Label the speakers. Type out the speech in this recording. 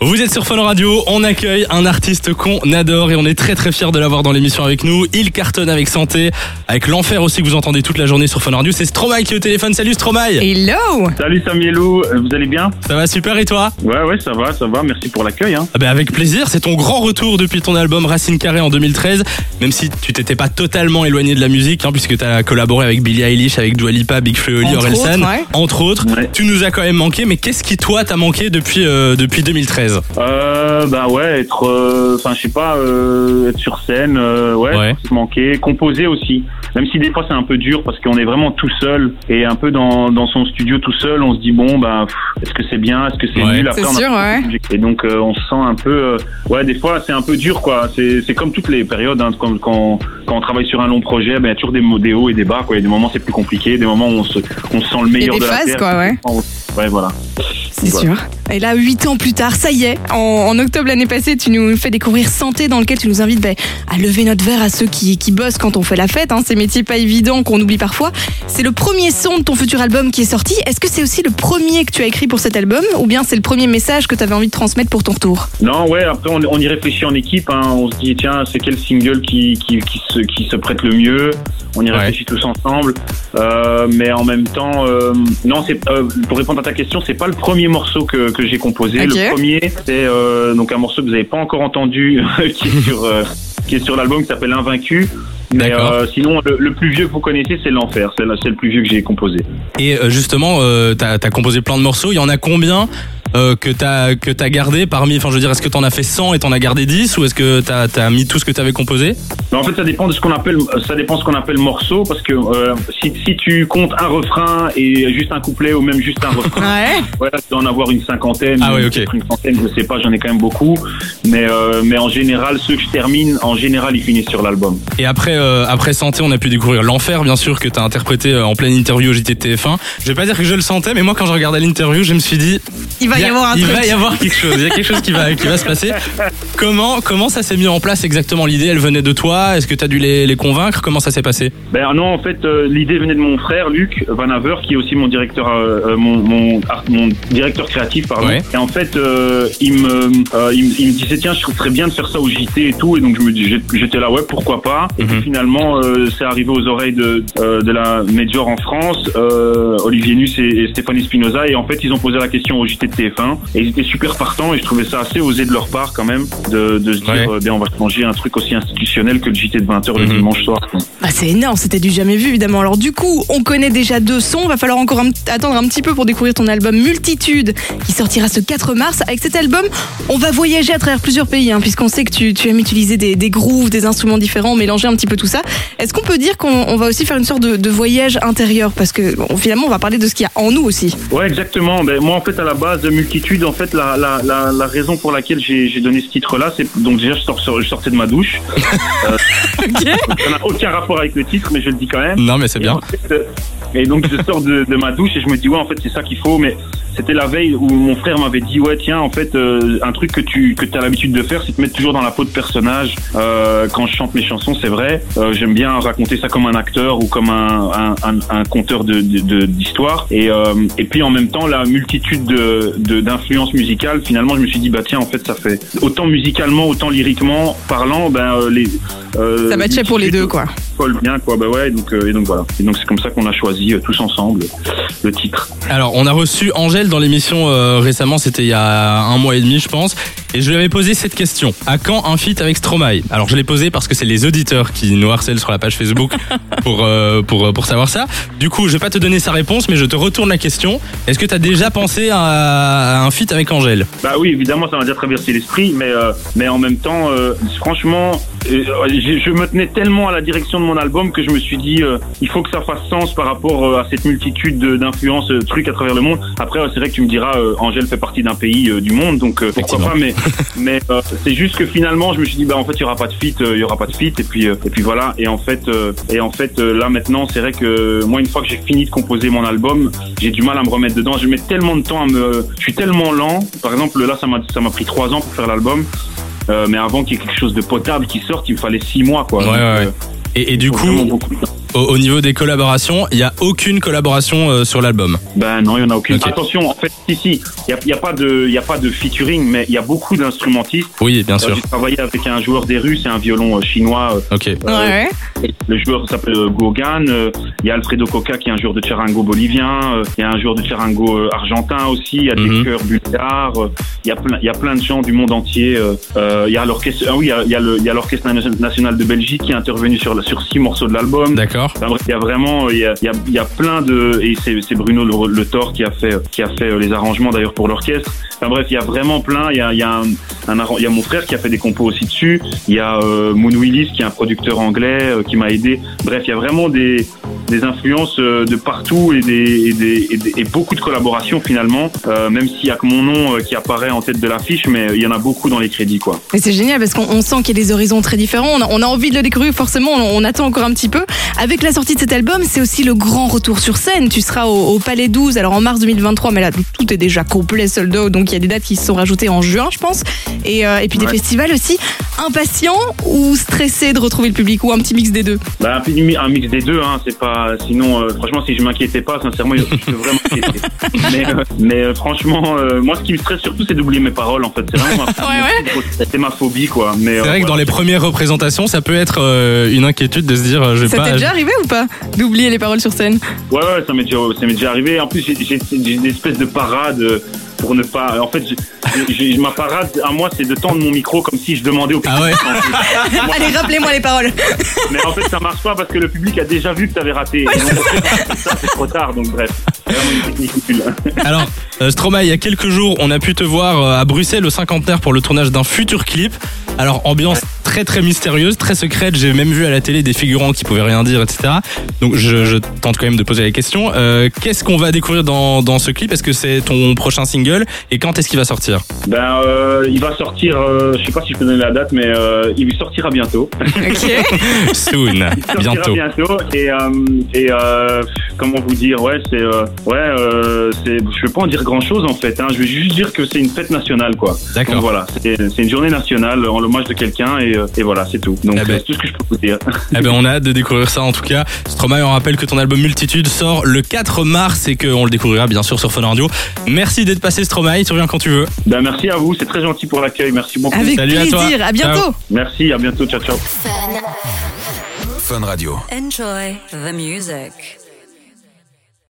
Speaker 1: Vous êtes sur Fun Radio, on accueille un artiste qu'on adore et on est très très fiers de l'avoir dans l'émission avec nous. Il cartonne avec Santé, avec l'enfer aussi que vous entendez toute la journée sur Fun Radio. C'est Stromae qui est au téléphone. Salut Stromae
Speaker 2: Hello
Speaker 3: Salut Samielou, vous allez bien?
Speaker 1: Ça va super et toi?
Speaker 3: Ouais ouais ça va, ça va, merci pour l'accueil. Hein.
Speaker 1: ah ben Avec plaisir, c'est ton grand retour depuis ton album Racine Carrée en 2013, même si tu t'étais pas totalement éloigné de la musique, hein, puisque tu as collaboré avec Billie Eilish, avec Dua Lipa, Big Flo et Oli,
Speaker 2: Entre
Speaker 1: Orelsan,
Speaker 2: ouais.
Speaker 1: entre autres.
Speaker 3: Ouais.
Speaker 1: Tu nous as quand même manqué, mais qu'est-ce qui toi t'a manqué depuis, euh, depuis 2013
Speaker 3: Euh, bah ouais, être, euh, enfin je sais pas, euh, être sur scène, euh, ouais,
Speaker 1: Ouais.
Speaker 3: se manquer, composer aussi. Même si des fois c'est un peu dur parce qu'on est vraiment tout seul et un peu dans, dans son studio tout seul, on se dit bon bah est-ce que c'est bien, est-ce que c'est
Speaker 1: Ouais.
Speaker 3: nul? Après,
Speaker 2: sûr, ouais.
Speaker 3: Et donc euh, on se sent un peu, euh, ouais des fois c'est un peu dur quoi. C'est c'est comme toutes les périodes hein, quand, quand quand on travaille sur un long projet, ben il y a toujours des, des hauts et des bas quoi. Il y a des moments c'est plus compliqué, des moments où on se on se sent le meilleur
Speaker 2: des
Speaker 3: de la
Speaker 2: phases,
Speaker 3: terre.
Speaker 2: quoi, ouais.
Speaker 3: Ouais voilà.
Speaker 2: C'est
Speaker 3: Voilà.
Speaker 2: sûr. Et là, huit ans plus tard, ça y est, en, en octobre l'année passée, tu nous fais découvrir Santé, dans lequel tu nous invites ben, à lever notre verre à ceux qui, qui bossent quand on fait la fête. Hein, ces métiers pas évidents qu'on oublie parfois. C'est le premier son de ton futur album qui est sorti. Est-ce que c'est aussi le premier que tu as écrit pour cet album Ou bien c'est le premier message que tu avais envie de transmettre pour ton retour?
Speaker 3: Non, ouais, après on, on y réfléchit en équipe. Hein. On se dit, tiens, c'est quel single qui, qui, qui, se, qui se prête le mieux? On y
Speaker 1: Ouais.
Speaker 3: réfléchit tous ensemble. Euh, mais en même temps, euh, non, c'est euh, pour répondre à ta question, c'est pas le premier morceau que, que j'ai composé. Le premier, c'est euh, donc un morceau que vous n'avez pas encore entendu, qui est sur, euh, qui est sur l'album qui s'appelle Invaincu. Mais euh, sinon, le, le plus vieux que vous connaissez, c'est L'Enfer. C'est le, c'est le plus vieux que j'ai composé.
Speaker 1: Et justement, euh, t'as as composé plein de morceaux. Il y en a combien euh, que t'as que t'as gardé parmi Enfin, je veux dire, est-ce que t'en as fait 100 et t'en as gardé 10 ou est-ce que t'as as mis tout ce que t'avais composé?
Speaker 3: Mais en fait, ça dépend de ce qu'on appelle, ça dépend de ce qu'on appelle morceau, parce que euh, si, si tu comptes un refrain et juste un couplet ou même juste un refrain,
Speaker 2: Ouais.
Speaker 3: ouais, tu dois en avoir une cinquantaine,
Speaker 1: Ah ouais, ok.
Speaker 3: peut-être une centaine, je sais pas, j'en ai quand même beaucoup. Mais euh, mais en général, ceux que je termine, en général, ils finissent sur l'album.
Speaker 1: Et après euh, après Santé, on a pu découvrir l'enfer, bien sûr, que t'as interprété euh, en pleine interview au JT de TF1. Je vais pas dire que je le sentais, mais moi, quand je regardais l'interview, je me suis dit,
Speaker 2: Il va y,
Speaker 1: a-
Speaker 2: avoir un
Speaker 1: il
Speaker 2: truc.
Speaker 1: va y avoir quelque chose. Il y a quelque chose qui va qui va se passer. Comment comment ça s'est mis en place exactement L'idée, elle venait de toi Est-ce que t'as dû les, les convaincre? Comment ça s'est passé?
Speaker 3: Ben non, en fait, euh, l'idée venait de mon frère Luc Van Haver, qui est aussi mon directeur, euh, euh, mon, mon, art- mon directeur créatif, pardon.
Speaker 1: Ouais.
Speaker 3: Et en fait, euh, il me, euh, il, me- il me disait tiens, je trouverais bien de faire ça au JT et tout. Et donc je me dis, j'étais là, ouais, pourquoi pas. Et puis
Speaker 1: Mhm.
Speaker 3: finalement, euh, c'est arrivé aux oreilles de, de la Major en France, euh, Olivier Nuss et, et Stéphanie Spinoza. Et en fait, ils ont posé la question au JT de TF1 et ils étaient super partants. Et je trouvais ça assez osé de leur part quand même de, de se dire,
Speaker 1: Ouais.
Speaker 3: euh, ben on va changer un truc aussi institutionnel que le JT de 20h le
Speaker 1: Mhm.
Speaker 3: dimanche soir.
Speaker 2: Bah, c'est énorme, c'était du jamais vu évidemment. Alors du coup, on connaît déjà deux sons, va falloir encore un- attendre un petit peu pour découvrir ton album Multitude qui sortira ce 4 mars. Avec cet album, on va voyager à travers plusieurs pays, hein, puisqu'on sait que tu, tu aimes utiliser des, des grooves, des instruments différents, mélanger un petit peu tout ça. Est-ce qu'on peut dire qu'on on va aussi faire une sorte de, de voyage intérieur? Parce que bon, finalement, on va parler de ce qu'il y a en nous aussi.
Speaker 3: Ouais, exactement. Ben, moi, en fait, à la base, multitude, en fait, la, la, la, la raison pour laquelle j'ai donné ce titre-là, c'est donc déjà, je, sors, je sortais de ma douche.
Speaker 2: Ok.
Speaker 3: Ça n'a aucun rapport avec le titre, mais je le dis quand même.
Speaker 1: Non, mais c'est
Speaker 3: Et,
Speaker 1: bien.
Speaker 3: en fait, euh, et donc, je sors de, de ma douche et je me dis, ouais, en fait, c'est ça qu'il faut. Mais c'était la veille où mon frère m'avait dit, ouais, tiens, en fait, euh, un truc que tu que as l'habitude de faire, c'est te mettre toujours dans la peau de personnage. Euh, quand je chante mes chansons, c'est vrai. Euh, J'aime bien raconter ça comme un acteur ou comme un, un, un, un conteur de de- d'histoire. et, euh, et puis, en même temps, la multitude de d'influences musicales, finalement, je me suis dit, bah, tiens, en fait, ça fait autant musicalement, autant lyriquement parlant, ben, euh, les. euh,
Speaker 2: Ça matchait pour les deux, quoi.
Speaker 3: Colle bien quoi bah ouais donc euh, et donc voilà et donc c'est comme ça qu'on a choisi euh, tous ensemble le titre
Speaker 1: Alors, on a reçu Angèle dans l'émission euh, récemment, c'était il y a un mois et demi, je pense, et je lui avais posé cette question. À quand un feat avec Stromae? Alors, je l'ai posé parce que c'est les auditeurs qui nous harcèlent sur la page Facebook pour, euh, pour, pour savoir ça. Du coup, je vais pas te donner sa réponse, mais je te retourne la question. Est-ce que tu as déjà pensé à, à un feat avec Angèle?
Speaker 3: Bah oui évidemment ça m'a déjà traversé l'esprit mais euh, mais en même temps euh, franchement euh, je, je me tenais tellement à la direction de mon album que je me suis dit euh, il faut que ça fasse sens par rapport euh, à cette multitude de- d'influences euh, trucs à travers le monde. Après c'est vrai que tu me diras Angèle fait partie d'un pays du monde donc pourquoi pas mais mais c'est juste que finalement je me suis dit bah en fait il y aura pas de feat euh, il y aura pas de feat et puis et puis voilà. Et en fait et en fait là maintenant c'est vrai que moi une fois que j'ai fini de composer mon album j'ai du mal à me remettre dedans. Je mets tellement de temps à me je suis tellement lent. Par exemple là ça m'a ça m'a pris trois ans pour faire l'album. Euh, mais avant qu'il y ait quelque chose de potable qui sorte il me fallait six mois quoi.
Speaker 1: Ouais,
Speaker 3: Donc,
Speaker 1: ouais, ouais.
Speaker 3: euh,
Speaker 1: Et, et du coup, au, au niveau des collaborations, il y a aucune collaboration euh, sur l'album.
Speaker 3: Ben non, il y en a aucune. Attention, en fait, si si, il y a, il y a pas de, il y a pas de featuring, mais il y a beaucoup d'instrumentistes.
Speaker 1: Oui, bien
Speaker 3: Euh,
Speaker 1: sûr.
Speaker 3: J'ai travaillé avec un joueur des Russes et un violon euh, chinois. euh,
Speaker 1: Ok.
Speaker 2: Ouais.
Speaker 3: Le joueur s'appelle euh, Gogan. euh, Il y a Alfredo Coca qui est un joueur de charango bolivien. euh, Il y a un joueur de charango euh, argentin aussi. Il y a
Speaker 1: Mhm.
Speaker 3: des chœurs bulgares. euh, Il y a plein, il y a plein de gens du monde entier. euh, euh, Il y a l'orchestre. Ah oui, il y a, y a le- il y a l'orchestre national de Belgique qui est intervenu sur sur six morceaux de l'album.
Speaker 1: D'accord.
Speaker 3: Bref, il y a vraiment, il y a, il y a, plein de, et c'est Bruno Le, Le Thor qui a fait, qui a fait euh, les arrangements d'ailleurs pour l'orchestre. Enfin bref, il y a vraiment plein. Il y a, il y a mon frère qui a fait des compos aussi dessus. Il y a euh, Moon Willis qui est un producteur anglais euh, qui m'a aidé. Bref, il y a vraiment des, des influences euh, de partout et des, et des, et des- et beaucoup de collaborations finalement. Euh, même s'il y a que mon nom euh, qui apparaît en tête de l'affiche, mais il y en a beaucoup dans les crédits quoi.
Speaker 2: Et c'est génial parce qu'on on sent qu'il y a des horizons très différents. On a, on a envie de le découvrir forcément. On, on attend encore un petit peu. Avec la sortie de cet album, c'est aussi le grand retour sur scène. Tu seras au, au Palais 12, alors en mars 2023, mais là tout est déjà complet, sold out. Donc il y a des dates qui se sont rajoutées en juin, je pense. Et, euh, et puis des festivals aussi. Impatient ou stressé de retrouver le public ou un petit mix des deux?
Speaker 3: Bah, un, mix des deux, hein, c'est pas. Sinon, euh, franchement, si je m'inquiétais pas, sincèrement, je peux vraiment m'inquiéter. mais euh, mais euh, franchement, euh, moi, ce qui me stresse surtout, c'est d'oublier mes paroles, en fait. C'est vraiment ma,
Speaker 2: Ouais, ouais.
Speaker 3: c'est ma phobie, quoi. Mais
Speaker 1: C'est
Speaker 3: euh,
Speaker 1: vrai que
Speaker 3: voilà.
Speaker 1: dans les premières représentations, ça peut être euh, une inquiétude de se dire, euh, je vais
Speaker 2: Ça
Speaker 1: pas.
Speaker 2: t'est déjà arrivé ou pas D'oublier les paroles sur scène?
Speaker 3: Ouais, ouais, ça m'est déjà, ça m'est déjà arrivé. En plus, j'ai j'ai- j'ai une espèce de parade pour ne pas. En fait, j'ai- ma parade à moi, c'est de tendre mon micro comme si je demandais au public.
Speaker 1: Ah ouais.
Speaker 2: Allez, rappelez-moi les paroles.
Speaker 3: Mais en fait, ça marche pas parce que le public a déjà vu que t'avais raté. Ça, c'est trop tard. Donc, bref, vraiment une technique utile.
Speaker 1: Alors, euh, Stromae, il y a quelques jours, on a pu te voir euh, à Bruxelles au cinquantenaire pour le tournage d'un futur clip. Alors, ambiance très très mystérieuse, très secrète. J'ai même vu à la télé des figurants qui pouvaient rien dire, etc. Donc, je, je tente quand même de poser la question. Euh, Qu'est-ce qu'on va découvrir dans, dans ce clip? Est-ce que c'est ton prochain single? Et quand est-ce qu'il va sortir?
Speaker 3: Ben, euh, il va sortir, euh, je sais pas si je peux donner la date, mais euh, il sortira bientôt.
Speaker 2: Ok.
Speaker 1: Soon,
Speaker 3: Il sortira
Speaker 1: bientôt.
Speaker 3: bientôt. Et, et comment vous dire, ouais, c'est, ouais, c'est, je vais pas en dire grand chose en fait. Hein, je vais juste dire que c'est une fête nationale, quoi.
Speaker 1: D'accord.
Speaker 3: voilà, c'est, une journée nationale en l'hommage de quelqu'un et, et voilà, c'est tout. Donc
Speaker 1: Eh ben.
Speaker 3: c'est tout ce que je peux vous dire.
Speaker 1: Eh ben, on a hâte de découvrir ça en tout cas. Stromae, on rappelle que ton album Multitude sort le 4 mars et qu'on le découvrira bien sûr sur Fun Radio. Merci d'être passé Stromae, tu reviens quand tu veux.
Speaker 3: ben merci à vous, c'est très gentil pour l'accueil, merci beaucoup.
Speaker 2: Avec
Speaker 1: Salut à toi.
Speaker 2: plaisir. À bientôt.
Speaker 1: Ciao.
Speaker 3: Merci, à bientôt, ciao ciao.
Speaker 4: Fun Radio.
Speaker 5: Enjoy the music.